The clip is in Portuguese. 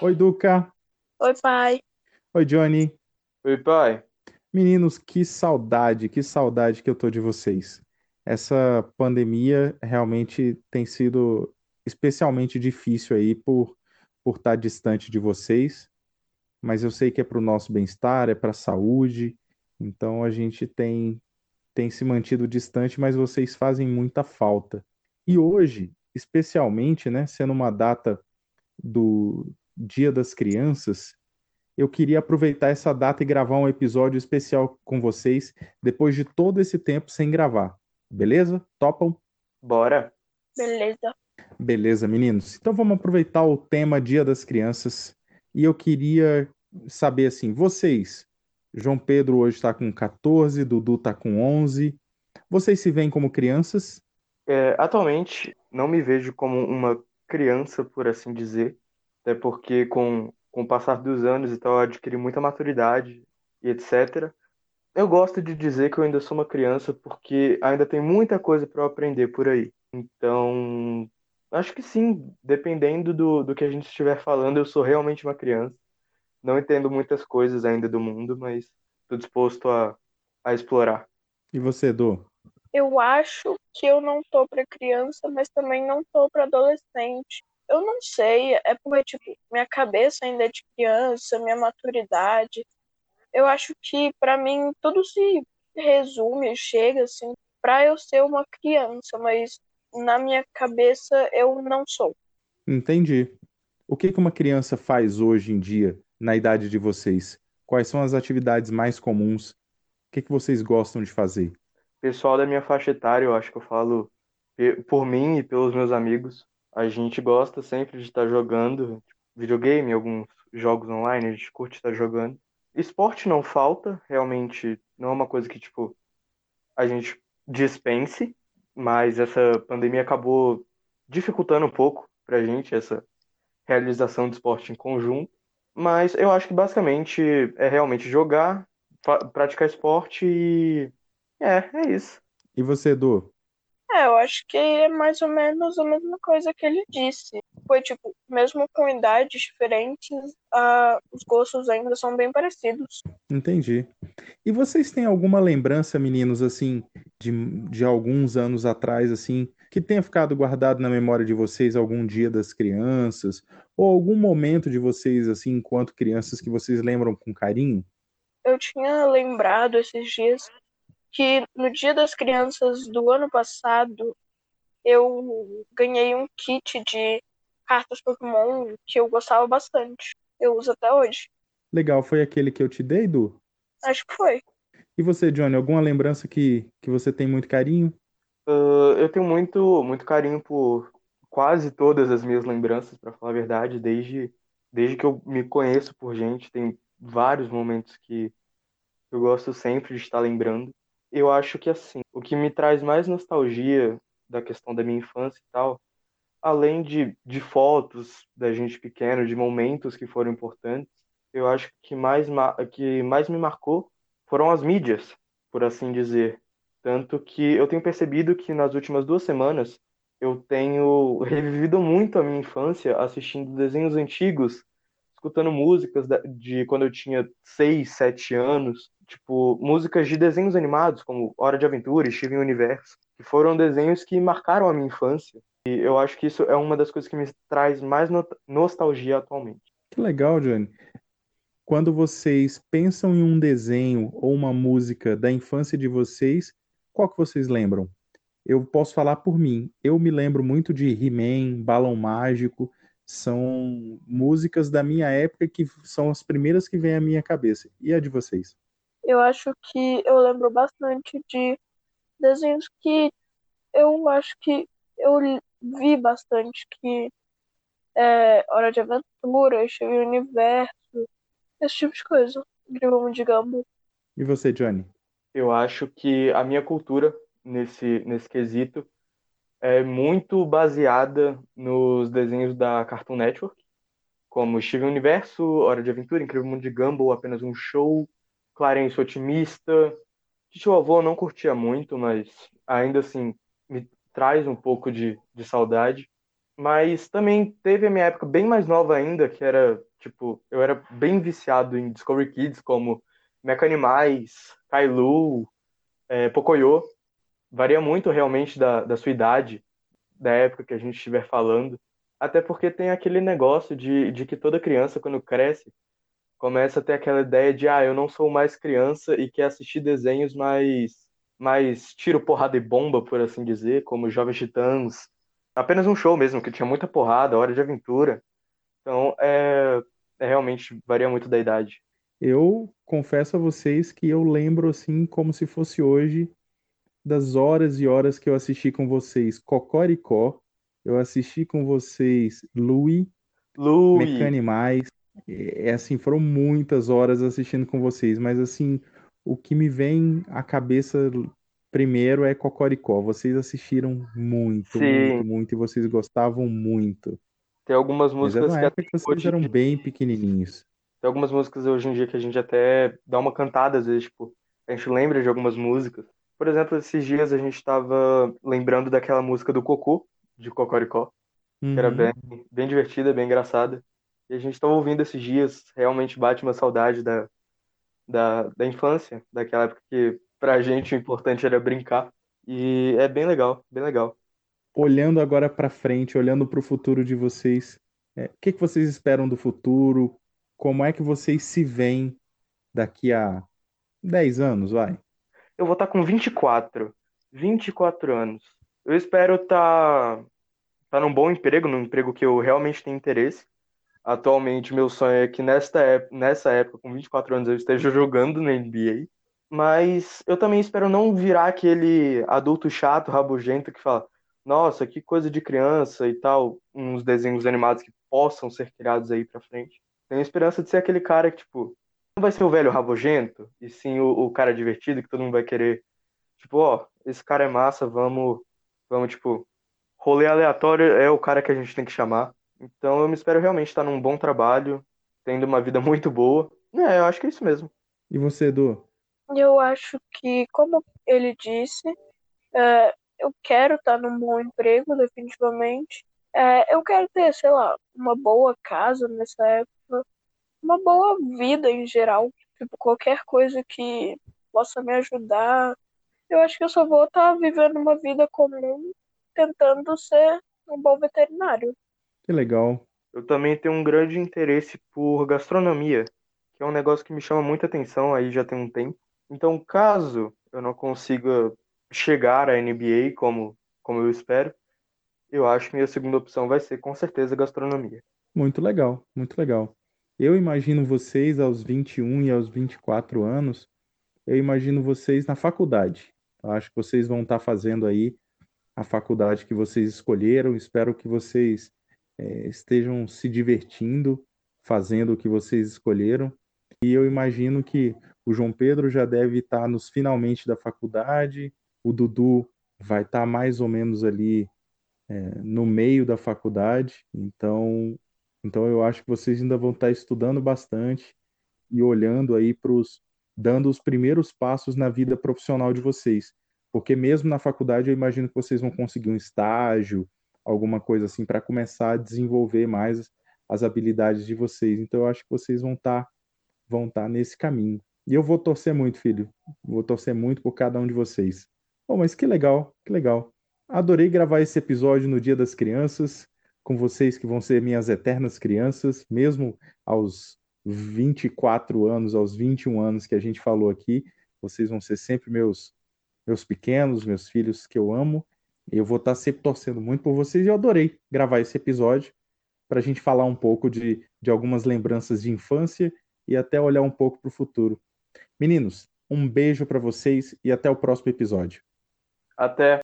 Oi, Duca. Oi, pai. Oi, Johnny. Oi, pai. Meninos, que saudade, que saudade que eu tô de vocês. Essa pandemia realmente tem sido especialmente difícil aí por por estar distante de vocês, mas eu sei que é para o nosso bem-estar, é para a saúde, então a gente tem tem se mantido distante, mas vocês fazem muita falta. E hoje, especialmente, né, sendo uma data do Dia das Crianças, eu queria aproveitar essa data e gravar um episódio especial com vocês, depois de todo esse tempo sem gravar. Beleza? Topam? Bora. Beleza. Beleza, meninos. Então vamos aproveitar o tema Dia das Crianças. E eu queria saber assim, vocês, João Pedro hoje está com 14, Dudu está com 11. Vocês se veem como crianças? É, atualmente, não me vejo como uma criança, por assim dizer, até porque com, com o passar dos anos e tal, eu adquiri muita maturidade e etc. Eu gosto de dizer que eu ainda sou uma criança porque ainda tem muita coisa para eu aprender por aí. Então, acho que sim, dependendo do, do que a gente estiver falando, eu sou realmente uma criança. Não entendo muitas coisas ainda do mundo, mas estou disposto a, a explorar. E você, Edu? Eu acho que eu não tô para criança, mas também não tô para adolescente. Eu não sei, é porque tipo, minha cabeça ainda é de criança, minha maturidade. Eu acho que para mim tudo se resume, chega assim, para eu ser uma criança, mas na minha cabeça eu não sou. Entendi. O que que uma criança faz hoje em dia, na idade de vocês? Quais são as atividades mais comuns? O que que vocês gostam de fazer? Pessoal da minha faixa etária, eu acho que eu falo por mim e pelos meus amigos. A gente gosta sempre de estar jogando videogame, alguns jogos online, a gente curte estar jogando. Esporte não falta, realmente não é uma coisa que, tipo, a gente dispense, mas essa pandemia acabou dificultando um pouco pra gente essa realização de esporte em conjunto. Mas eu acho que basicamente é realmente jogar, praticar esporte e. É, é isso. E você, Edu? É, eu acho que é mais ou menos a mesma coisa que ele disse. Foi tipo, mesmo com idades diferentes, uh, os gostos ainda são bem parecidos. Entendi. E vocês têm alguma lembrança, meninos, assim, de, de alguns anos atrás, assim, que tenha ficado guardado na memória de vocês algum dia das crianças? Ou algum momento de vocês, assim, enquanto crianças, que vocês lembram com carinho? Eu tinha lembrado esses dias que no Dia das Crianças do ano passado eu ganhei um kit de cartas Pokémon que eu gostava bastante. Eu uso até hoje. Legal, foi aquele que eu te dei, Du? Acho que foi. E você, Johnny, alguma lembrança que, que você tem muito carinho? Uh, eu tenho muito, muito carinho por quase todas as minhas lembranças, para falar a verdade, desde, desde que eu me conheço por gente. Tem vários momentos que eu gosto sempre de estar lembrando eu acho que assim, o que me traz mais nostalgia da questão da minha infância e tal, além de, de fotos da gente pequeno, de momentos que foram importantes, eu acho que mais, que mais me marcou foram as mídias, por assim dizer. Tanto que eu tenho percebido que nas últimas duas semanas eu tenho revivido muito a minha infância assistindo desenhos antigos, escutando músicas de quando eu tinha seis, sete anos, tipo, músicas de desenhos animados, como Hora de Aventura e Steven Universo, que foram desenhos que marcaram a minha infância. E eu acho que isso é uma das coisas que me traz mais no nostalgia atualmente. Que legal, Johnny. Quando vocês pensam em um desenho ou uma música da infância de vocês, qual que vocês lembram? Eu posso falar por mim. Eu me lembro muito de He-Man, Balão Mágico. São músicas da minha época que são as primeiras que vêm à minha cabeça. E a de vocês? eu acho que eu lembro bastante de desenhos que eu acho que eu vi bastante, que é Hora de Aventura, Steven Universo, esse tipo de coisa. Incrível de Gambo. E você, Johnny? Eu acho que a minha cultura nesse, nesse quesito é muito baseada nos desenhos da Cartoon Network, como Steven Universo, Hora de Aventura, Incrível Mundo de Gumball, apenas um show, Clarence otimista. Tio avô não curtia muito, mas ainda assim me traz um pouco de, de saudade. Mas também teve a minha época bem mais nova ainda, que era, tipo, eu era bem viciado em Discovery Kids, como Mecha Animais, Kailu, é, Pocoyo. Varia muito realmente da, da sua idade, da época que a gente estiver falando. Até porque tem aquele negócio de, de que toda criança, quando cresce, começa a ter aquela ideia de, ah, eu não sou mais criança e quer assistir desenhos mais, mais tiro, porrada e bomba, por assim dizer, como Jovens Titãs. Apenas um show mesmo, que tinha muita porrada, hora de aventura. Então, é, é realmente varia muito da idade. Eu confesso a vocês que eu lembro assim como se fosse hoje das horas e horas que eu assisti com vocês Cocoricó, eu assisti com vocês Louie, Louie. Mecanimais, é, é assim, foram muitas horas assistindo com vocês, mas assim, o que me vem à cabeça primeiro é Cocoricó. Vocês assistiram muito, Sim. muito, muito, e vocês gostavam muito. Tem algumas músicas que até vocês hoje, eram bem pequenininhos. tem algumas músicas hoje em dia que a gente até dá uma cantada às vezes, tipo, a gente lembra de algumas músicas. Por exemplo, esses dias a gente estava lembrando daquela música do Cocô, de Cocoricó, que era Uhum. bem, bem divertida, bem engraçada. E a gente estava ouvindo esses dias, realmente bate uma saudade da, da, da infância, daquela época que pra gente o importante era brincar. E é bem legal, bem legal. Olhando agora para frente, olhando para o futuro de vocês, é, o que que vocês esperam do futuro? Como é que vocês se veem daqui a 10 anos, vai? Eu vou estar com 24, 24 anos. Eu espero estar tá num bom emprego, num emprego que eu realmente tenho interesse. Atualmente, meu sonho é que nesta ép- nessa época, com 24 anos, eu esteja jogando na NBA. Mas eu também espero não virar aquele adulto chato, rabugento que fala: Nossa, que coisa de criança e tal. Uns desenhos animados que possam ser criados aí pra frente. Tenho esperança de ser aquele cara que, tipo, não vai ser o velho rabugento, e sim o, o cara divertido que todo mundo vai querer. Tipo, ó, esse cara é massa, vamos, vamos, tipo, rolê aleatório é o cara que a gente tem que chamar. Então eu me espero realmente estar num bom trabalho, tendo uma vida muito boa. É, eu acho que é isso mesmo. E você, Edu? Eu acho que, como ele disse, é, eu quero estar num bom emprego, definitivamente. É, eu quero ter, sei lá, uma boa casa nessa época, uma boa vida em geral. Tipo, qualquer coisa que possa me ajudar. Eu acho que eu só vou estar vivendo uma vida comum, tentando ser um bom veterinário. Que legal. Eu também tenho um grande interesse por gastronomia, que é um negócio que me chama muita atenção aí já tem um tempo. Então, caso eu não consiga chegar à NBA como, como eu espero, eu acho que minha segunda opção vai ser com certeza gastronomia. Muito legal, muito legal. Eu imagino vocês aos 21 e aos 24 anos, eu imagino vocês na faculdade. Eu acho que vocês vão estar fazendo aí a faculdade que vocês escolheram. Espero que vocês eh, estejam se divertindo fazendo o que vocês escolheram. E eu imagino que o João Pedro já deve estar nos finalmente da faculdade, o Dudu vai estar mais ou menos ali eh, no meio da faculdade. Então, então eu acho que vocês ainda vão estar estudando bastante e olhando aí para os, dando os primeiros passos na vida profissional de vocês. Porque mesmo na faculdade eu imagino que vocês vão conseguir um estágio, alguma coisa assim, para começar a desenvolver mais as habilidades de vocês. Então eu acho que vocês vão estar vão estar nesse caminho. E eu vou torcer muito, filho. Vou torcer muito por cada um de vocês. Oh, mas que legal, que legal. Adorei gravar esse episódio no Dia das Crianças, com vocês que vão ser minhas eternas crianças, mesmo aos 24 anos, aos 21 anos que a gente falou aqui, vocês vão ser sempre meus meus pequenos, meus filhos que eu amo. Eu vou estar sempre torcendo muito por vocês e eu adorei gravar esse episódio para a gente falar um pouco de, de algumas lembranças de infância e até olhar um pouco para o futuro. Meninos, um beijo para vocês e até o próximo episódio. Até.